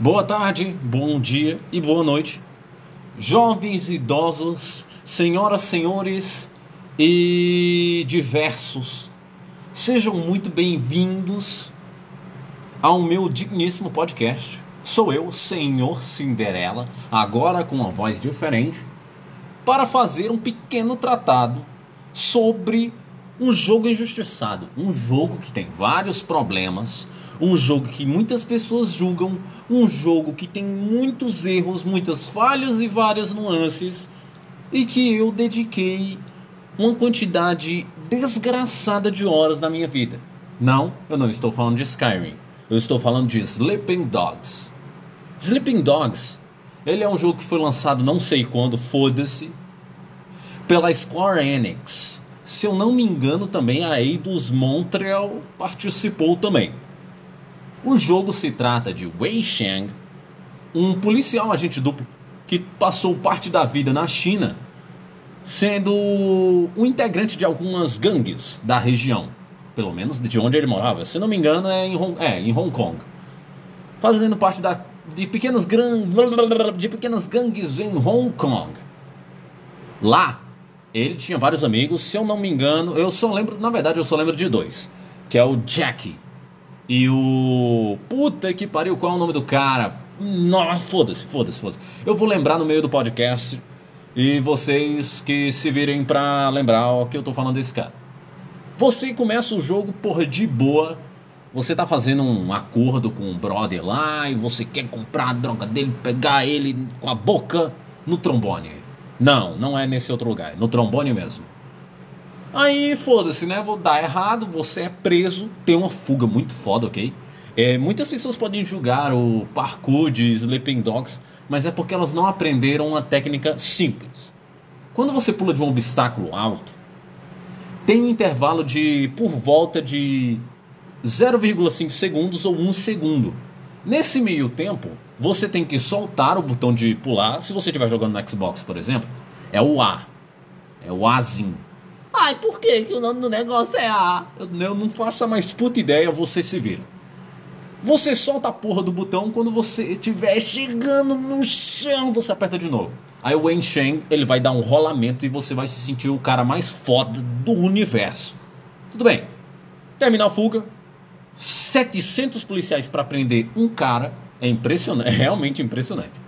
Boa tarde, bom dia e boa noite, jovens, idosos, senhoras, senhores e diversos. Sejam muito bem-vindos ao meu digníssimo podcast. Sou eu, Senhor Cinderela, agora com uma voz diferente, para fazer um pequeno tratado sobre um jogo injustiçado, um jogo que tem vários problemas, um jogo que muitas pessoas julgam, um jogo que tem muitos erros, muitas falhas e várias nuances, e que eu dediquei uma quantidade desgraçada de horas na minha vida. Não, eu não estou falando de Skyrim. Eu estou falando de Sleeping Dogs. Sleeping Dogs, ele é um jogo que foi lançado não sei quando, foda-se, pela Square Enix. Se eu não me engano, também a Eidos Montreal participou também. O jogo se trata de Wei Shang, um policial agente duplo que passou parte da vida na China, sendo um integrante de algumas gangues da região, pelo menos de onde ele morava. Se não me engano, é em Hong, é, em Hong Kong. Fazendo parte da, de, pequenas gran, de pequenas gangues em Hong Kong. Lá, ele tinha vários amigos, se eu não me engano, eu só lembro, na verdade, eu só lembro de dois, que é o Jack e o. Puta que pariu, qual é o nome do cara? Nossa, foda-se, foda-se, foda-se. Eu vou lembrar no meio do podcast e vocês que se virem pra lembrar o que eu tô falando desse cara. Você começa o jogo por de boa. Você tá fazendo um acordo com o brother lá e você quer comprar a droga dele, pegar ele com a boca no trombone. Não, não é nesse outro lugar, é no trombone mesmo. Aí, foda-se, né? Vou dar errado, você é preso, tem uma fuga muito foda, ok? É, muitas pessoas podem julgar o parkour de Sleeping Dogs, mas é porque elas não aprenderam uma técnica simples. Quando você pula de um obstáculo alto, tem um intervalo de por volta de 0,5 segundos ou 1 segundo. Nesse meio tempo, você tem que soltar o botão de pular. Se você estiver jogando no Xbox, por exemplo, é o A. É o Azinho. Ai, por que, que o nome do negócio é A? Eu, eu não faço a mais puta ideia, você se vira. Você solta a porra do botão quando você estiver chegando no chão, você aperta de novo. Aí o Wen ele vai dar um rolamento e você vai se sentir o cara mais foda do universo. Tudo bem. Terminar a fuga. 700 policiais para prender um cara. É impressionante, é realmente impressionante.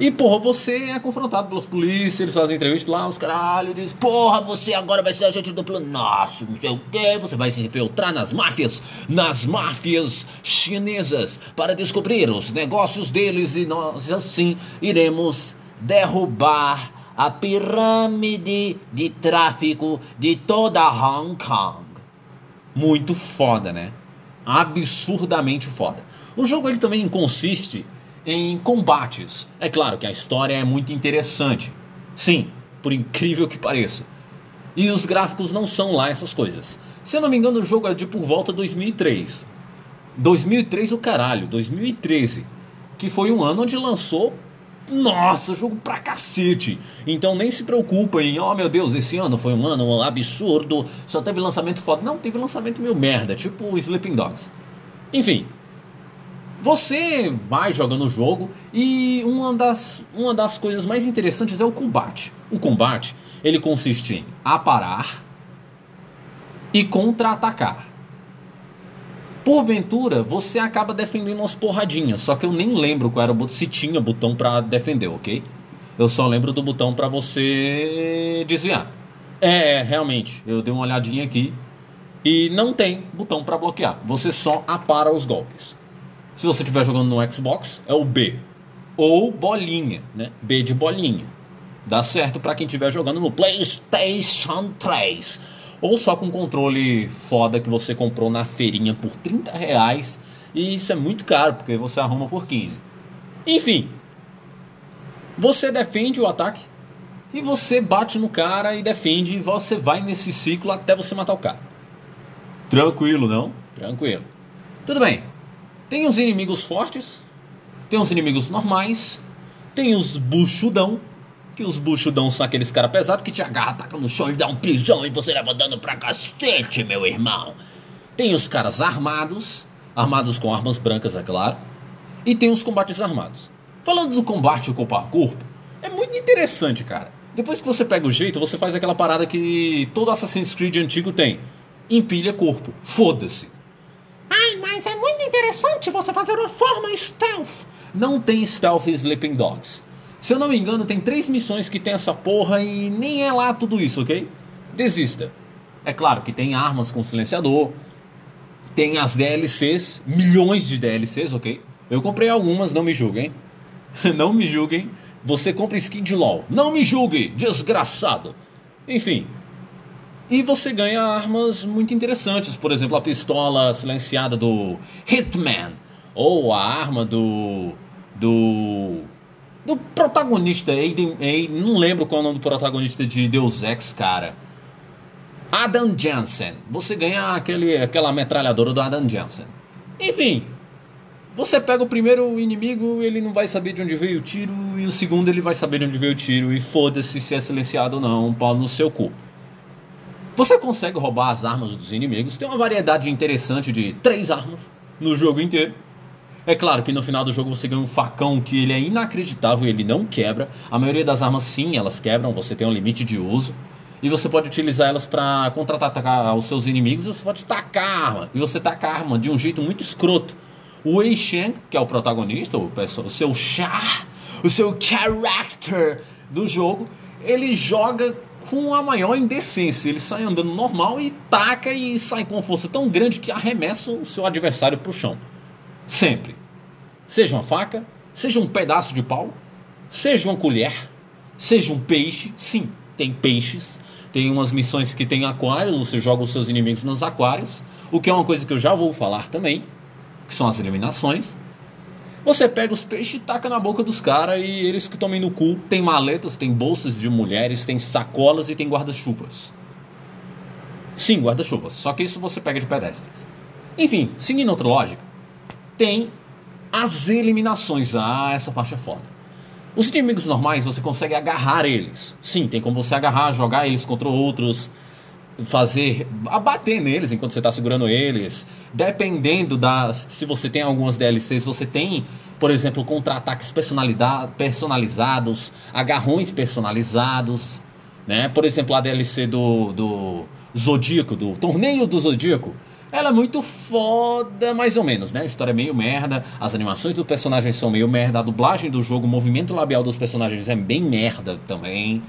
E, porra, você é confrontado pelas polícias, eles fazem entrevista lá, os caralho, diz, porra, você agora vai ser agente duplo nosso, não sei o quê, você vai se infiltrar nas máfias, nas máfias chinesas, para descobrir os negócios deles e nós, assim, iremos derrubar a pirâmide de tráfico de toda Hong Kong. Muito foda, né? Absurdamente foda. O jogo ele também consiste em combates. É claro que a história é muito interessante. Sim, por incrível que pareça. E os gráficos não são lá essas coisas. Se eu não me engano, o jogo é de por volta 2003. 2003 o caralho, 2013. Que foi um ano onde lançou. Nossa, jogo pra cacete. Então nem se preocupem, oh meu Deus, esse ano foi um ano absurdo, só teve lançamento foda. Não, teve lançamento meio merda, tipo Sleeping Dogs. Enfim, você vai jogando o jogo e uma das, uma das coisas mais interessantes é o combate. O combate ele consiste em aparar e contra-atacar. Porventura, você acaba defendendo umas porradinhas, só que eu nem lembro qual era o botão, se tinha botão para defender, ok? Eu só lembro do botão para você desviar. É, realmente, eu dei uma olhadinha aqui e não tem botão para bloquear. Você só apara os golpes. Se você estiver jogando no Xbox, é o B. Ou bolinha, né? B de bolinha. Dá certo para quem estiver jogando no PlayStation 3. Ou só com controle foda que você comprou na feirinha por 30 reais. E isso é muito caro, porque você arruma por 15. Enfim. Você defende o ataque. E você bate no cara e defende. E você vai nesse ciclo até você matar o cara. Tranquilo, não? Tranquilo. Tudo bem. Tem os inimigos fortes, tem os inimigos normais, tem os buchudão, que os buchudão são aqueles cara pesado que te agarra, taca no chão e dá um pisão e você leva dando pra cacete, meu irmão. Tem os caras armados, armados com armas brancas, é claro. E tem os combates armados. Falando do combate corpo a corpo, é muito interessante, cara. Depois que você pega o jeito, você faz aquela parada que todo Assassin's Creed antigo tem. Empilha corpo. Foda-se. Ai, mas é muito interessante você fazer uma forma stealth. Não tem stealth Sleeping Dogs. Se eu não me engano, tem três missões que tem essa porra e nem é lá tudo isso, ok? Desista. É claro que tem armas com silenciador, tem as DLCs, milhões de DLCs, ok? Eu comprei algumas, não me julguem. não me julguem. Você compra skin de LOL. Não me julgue, desgraçado. Enfim. E você ganha armas muito interessantes. Por exemplo, a pistola silenciada do Hitman. Ou a arma do. Do do protagonista, Aiden, Aiden, não lembro qual é o nome do protagonista de Deus Ex, cara. Adam Jansen. Você ganha aquele, aquela metralhadora do Adam Jansen. Enfim, você pega o primeiro inimigo, ele não vai saber de onde veio o tiro, e o segundo ele vai saber de onde veio o tiro, e foda-se se é silenciado ou não, pau no seu cu. Você consegue roubar as armas dos inimigos, tem uma variedade interessante de três armas no jogo inteiro. É claro que no final do jogo você ganha um facão que ele é inacreditável, ele não quebra. A maioria das armas sim, elas quebram, você tem um limite de uso. E você pode utilizar elas para contra-atacar os seus inimigos, você pode tacar a arma. E você taca a arma de um jeito muito escroto. O Wei Shen, que é o protagonista, o, o seu char, o seu character do jogo, ele joga com a maior indecência. Ele sai andando normal e taca e sai com força tão grande que arremessa o seu adversário pro chão. Sempre. Seja uma faca, seja um pedaço de pau, seja uma colher, seja um peixe. Sim, tem peixes. Tem umas missões que tem aquários, você joga os seus inimigos nos aquários. O que é uma coisa que eu já vou falar também, que são as eliminações. Você pega os peixes e taca na boca dos caras e eles que tomem no cu. Tem maletas, tem bolsas de mulheres, tem sacolas e tem guarda-chuvas. Sim, guarda-chuvas. Só que isso você pega de pedestres. Enfim, seguindo outra lógica, tem as eliminações. Ah, essa parte é foda. Os inimigos normais você consegue agarrar eles. Sim, tem como você agarrar, jogar eles contra outros, fazer. abater neles enquanto você está segurando eles. Dependendo das. Se você tem algumas DLCs, você tem, por exemplo, contra-ataques personalizados, agarrões personalizados. Né? Por exemplo, a DLC do, do Zodíaco, do Torneio do Zodíaco ela é muito foda, mais ou menos, né? A história é meio merda, as animações dos personagens são meio merda, a dublagem do jogo, o movimento labial dos personagens é bem merda também.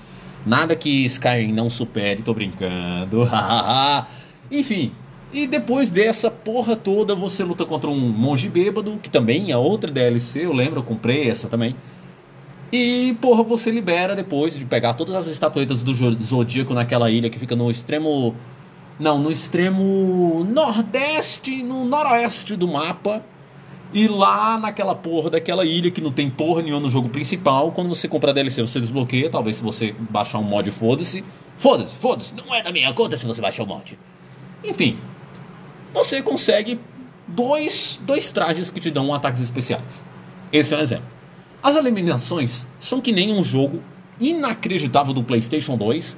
Nada que Skyrim não supere, tô brincando. Enfim, e depois dessa porra toda, você luta contra um monge bêbado, que também é outra DLC, eu lembro, eu comprei essa também. E, porra, você libera depois de pegar todas as estatuetas do Zodíaco naquela ilha que fica no extremo não, no extremo nordeste, no noroeste do mapa. E lá naquela porra daquela ilha que não tem porra nenhuma no jogo principal, quando você compra a DLC você desbloqueia, talvez se você baixar um mod, foda-se. Foda-se, foda-se, não é da minha conta se você baixar o mod. Enfim, você consegue dois, dois trajes que te dão ataques especiais. Esse é um exemplo. As eliminações são que nem um jogo inacreditável do PlayStation 2,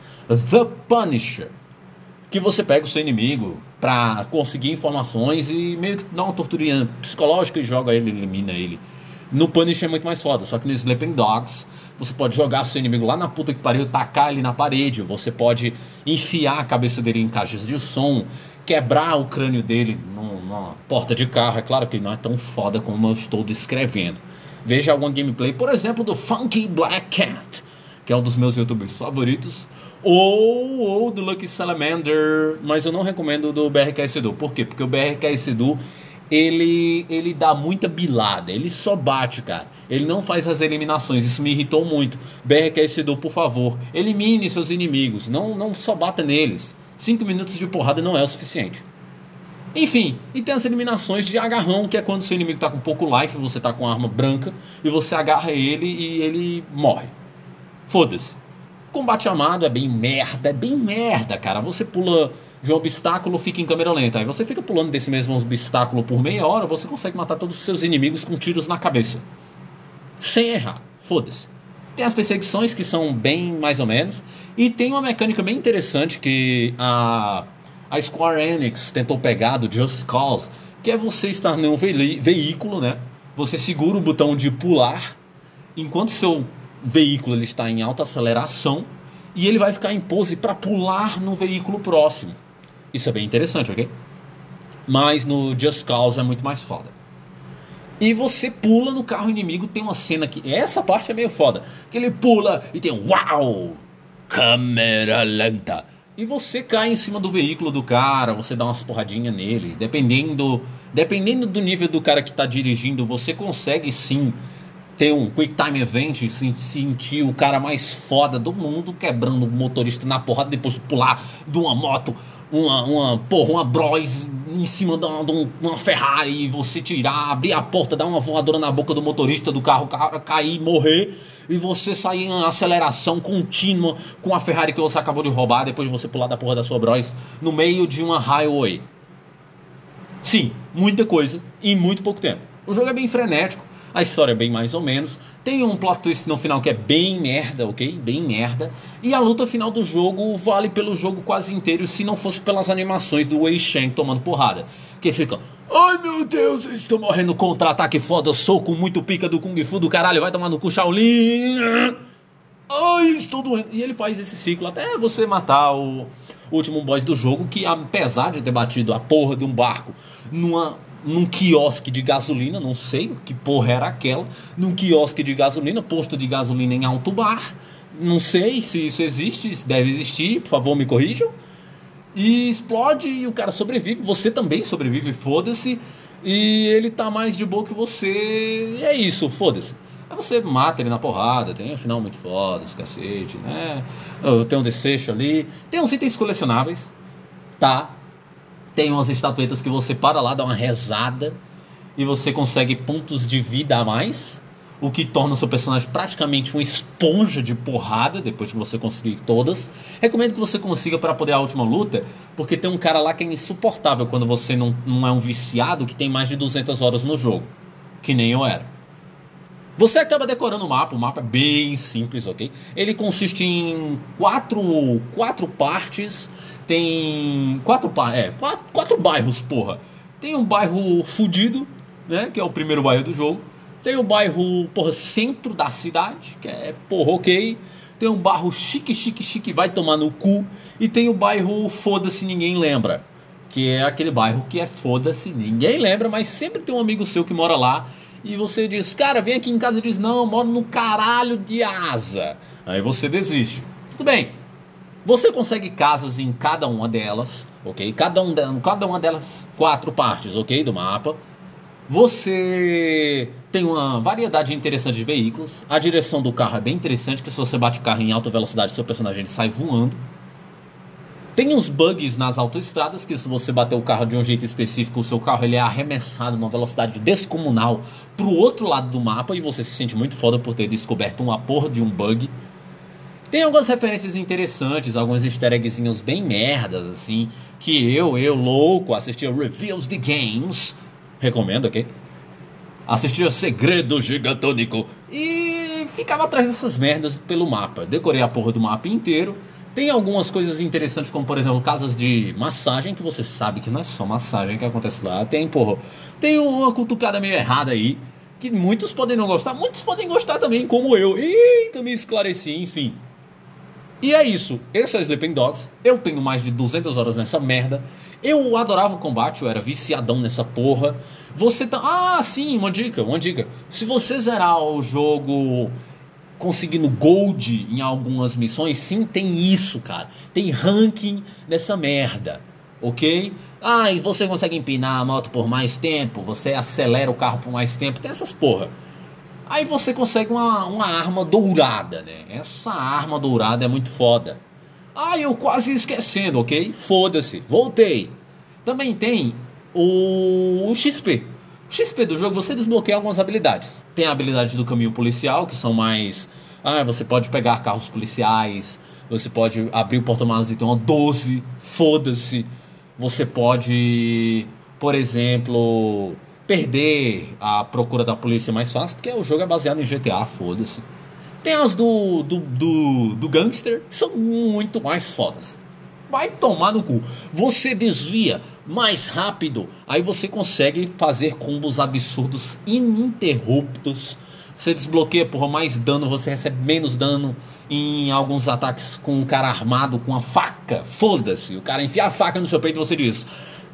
The Punisher que você pega o seu inimigo para conseguir informações e meio que dá uma torturinha psicológica e joga ele, elimina ele. No Punish é muito mais foda, só que no Sleeping Dogs você pode jogar seu inimigo lá na puta que pariu, tacar ele na parede, você pode enfiar a cabeça dele em caixas de som, quebrar o crânio dele numa porta de carro. É claro que não é tão foda como eu estou descrevendo. Veja alguma gameplay, por exemplo, do Funky Black Cat, que é um dos meus youtubers favoritos ou, ou do Lucky Salamander, mas eu não recomendo do BRK Sedu. Por quê? Porque o BRK Sedu ele, ele dá muita bilada, ele só bate, cara. Ele não faz as eliminações, isso me irritou muito. BRK Sedu, por favor, elimine seus inimigos, não, não só bata neles. Cinco minutos de porrada não é o suficiente. Enfim, e tem as eliminações de agarrão, que é quando seu inimigo tá com pouco life, você tá com arma branca, e você agarra ele e ele morre. Foda-se. Combate amado é bem merda, é bem merda, cara. Você pula de um obstáculo, fica em câmera lenta. Aí você fica pulando desse mesmo obstáculo por meia hora, você consegue matar todos os seus inimigos com tiros na cabeça. Sem errar. Foda-se. Tem as perseguições que são bem mais ou menos. E tem uma mecânica bem interessante que a, a Square Enix tentou pegar do Just Cause, que é você estar num ve veículo, né? você segura o botão de pular enquanto seu veículo ele está em alta aceleração e ele vai ficar em pose para pular no veículo próximo. Isso é bem interessante, ok? Mas no Just Cause é muito mais foda. E você pula no carro inimigo, tem uma cena que. Essa parte é meio foda. Que ele pula e tem um uau! Câmera lenta. E você cai em cima do veículo do cara, você dá umas porradinhas nele. Dependendo, dependendo do nível do cara que está dirigindo, você consegue sim ter um Quick Time Event e sentir o cara mais foda do mundo quebrando o motorista na porrada depois de pular de uma moto, uma, uma porra, uma Bros em cima de uma, de uma Ferrari e você tirar, abrir a porta, dar uma voadora na boca do motorista do carro cair, morrer e você sair em aceleração contínua com a Ferrari que você acabou de roubar depois de você pular da porra da sua Bros no meio de uma highway. Sim, muita coisa em muito pouco tempo. O jogo é bem frenético a história é bem mais ou menos. Tem um plot twist no final que é bem merda, ok? Bem merda. E a luta final do jogo vale pelo jogo quase inteiro se não fosse pelas animações do Wei Shen tomando porrada. Que fica. Ai meu Deus, eu estou morrendo contra-ataque foda, soco muito pica do Kung Fu do caralho, vai tomar no cu Shaolin. Ai, estou doendo. E ele faz esse ciclo até você matar o, último boss do jogo, que apesar de ter batido a porra de um barco numa num quiosque de gasolina, não sei que porra era aquela, num quiosque de gasolina, posto de gasolina em alto bar, não sei se isso existe, se deve existir, por favor me corrijam. E explode e o cara sobrevive, você também sobrevive, foda-se. E ele tá mais de boa que você. E é isso, foda-se. Aí você mata ele na porrada, tem um final muito foda, os cacete, né? Tem um desfecho ali. Tem uns itens colecionáveis, tá? Tem umas estatuetas que você para lá, dá uma rezada e você consegue pontos de vida a mais, o que torna o seu personagem praticamente uma esponja de porrada depois que você conseguir todas. Recomendo que você consiga para poder a última luta, porque tem um cara lá que é insuportável quando você não, não é um viciado que tem mais de 200 horas no jogo, que nem eu era. Você acaba decorando o mapa, o mapa é bem simples, ok? Ele consiste em quatro, quatro partes tem quatro, é, quatro, quatro bairros, porra. Tem um bairro fudido, né? Que é o primeiro bairro do jogo. Tem o bairro, porra, centro da cidade, que é, porra, ok. Tem um bairro chique, chique, chique, vai tomar no cu. E tem o bairro foda-se, ninguém lembra. Que é aquele bairro que é foda-se, ninguém lembra, mas sempre tem um amigo seu que mora lá. E você diz, cara, vem aqui em casa e diz, não, moro no caralho de asa. Aí você desiste. Tudo bem, você consegue casas em cada uma delas, ok? Cada, um cada uma delas, quatro partes, ok? Do mapa. Você tem uma variedade interessante de veículos. A direção do carro é bem interessante, que se você bate o carro em alta velocidade, seu personagem sai voando. Tem uns bugs nas autoestradas, que se você bater o carro de um jeito específico, o seu carro ele é arremessado numa velocidade descomunal pro outro lado do mapa e você se sente muito foda por ter descoberto uma porra de um bug. Tem algumas referências interessantes, alguns easter eggzinhos bem merdas, assim, que eu, eu louco, assistia Reviews de Games, recomendo, ok? Assistia Segredo Gigantônico e ficava atrás dessas merdas pelo mapa. Decorei a porra do mapa inteiro. Tem algumas coisas interessantes, como por exemplo, casas de massagem, que você sabe que não é só massagem que acontece lá. Tem, porra, tem uma cutucada meio errada aí, que muitos podem não gostar, muitos podem gostar também, como eu. Eita, me esclareci, enfim. E é isso. Esse é o Sleeping Dogs. Eu tenho mais de 200 horas nessa merda. Eu adorava o combate, eu era viciadão nessa porra. Você tá. Ah, sim, uma dica, uma dica. Se você zerar o jogo conseguindo gold em algumas missões, sim, tem isso, cara. Tem ranking nessa merda, ok? Ah, e você consegue empinar a moto por mais tempo, você acelera o carro por mais tempo, tem essas porra. Aí você consegue uma, uma arma dourada, né? Essa arma dourada é muito foda. Ah, eu quase esquecendo, ok? Foda-se, voltei. Também tem o, o XP. XP do jogo você desbloqueia algumas habilidades. Tem a habilidade do caminho policial, que são mais. Ah, você pode pegar carros policiais, você pode abrir o porta-malas e ter uma 12, foda-se. Você pode, por exemplo, perder a procura da polícia mais fácil, porque o jogo é baseado em GTA, foda-se. Tem as do, do, do, do gangster, que são muito mais fodas. Vai tomar no cu. Você desvia mais rápido, aí você consegue fazer combos absurdos ininterruptos. Você desbloqueia por mais dano, você recebe menos dano em alguns ataques com um cara armado com a faca. Foda-se, o cara enfia a faca no seu peito e você diz: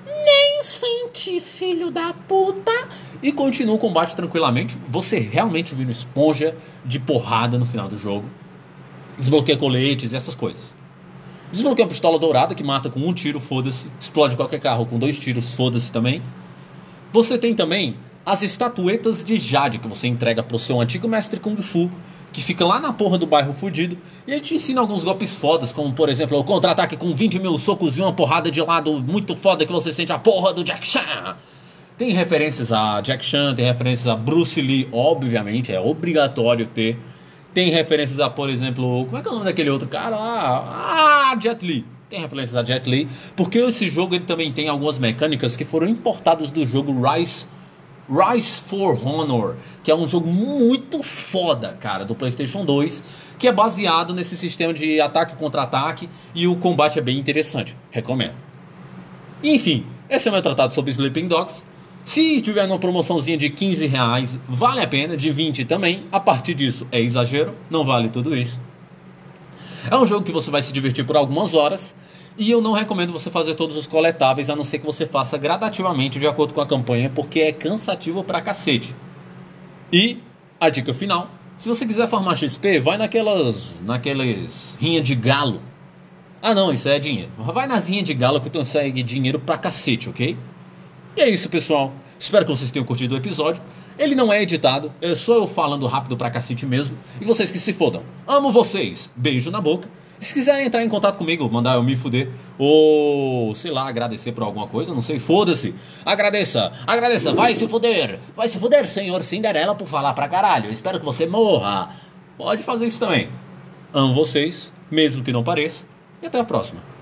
Nem senti, filho da puta. E continua o combate tranquilamente. Você realmente vira esponja de porrada no final do jogo. Desbloqueia coletes e essas coisas. Desbloqueia a pistola dourada que mata com um tiro, foda-se. Explode qualquer carro com dois tiros, foda-se também. Você tem também as estatuetas de Jade que você entrega pro seu antigo mestre Kung Fu, que fica lá na porra do bairro fudido, e ele te ensina alguns golpes fodas, como por exemplo o contra-ataque com 20 mil socos e uma porrada de lado muito foda que você sente a porra do Jack Chan. Tem referências a Jack Chan, tem referências a Bruce Lee, obviamente, é obrigatório ter. Tem referências a, por exemplo, como é que é o nome daquele outro cara lá? Ah, Jet Li. Tem referências a Jet Li, porque esse jogo ele também tem algumas mecânicas que foram importadas do jogo Rise Rise for Honor, que é um jogo muito foda, cara, do PlayStation 2, que é baseado nesse sistema de ataque contra ataque e o combate é bem interessante. Recomendo. Enfim, esse é o meu tratado sobre Sleeping Dogs. Se tiver numa promoçãozinha de 15 reais, vale a pena, de 20 também. A partir disso é exagero, não vale tudo isso. É um jogo que você vai se divertir por algumas horas. E eu não recomendo você fazer todos os coletáveis, a não ser que você faça gradativamente de acordo com a campanha, porque é cansativo pra cacete. E a dica final: se você quiser farmar XP, vai naquelas. naqueles rinha de galo. Ah não, isso é dinheiro. Vai nas rinhas de galo que tu consegue dinheiro pra cacete, ok? E é isso, pessoal. Espero que vocês tenham curtido o episódio. Ele não é editado, é só eu falando rápido pra cacete mesmo. E vocês que se fodam. Amo vocês. Beijo na boca. Se quiserem entrar em contato comigo, mandar eu me fuder, ou sei lá, agradecer por alguma coisa, não sei, foda-se. Agradeça, agradeça, vai se fuder, vai se fuder, senhor Cinderela, por falar pra caralho. Espero que você morra. Pode fazer isso também. Amo vocês, mesmo que não pareça, e até a próxima.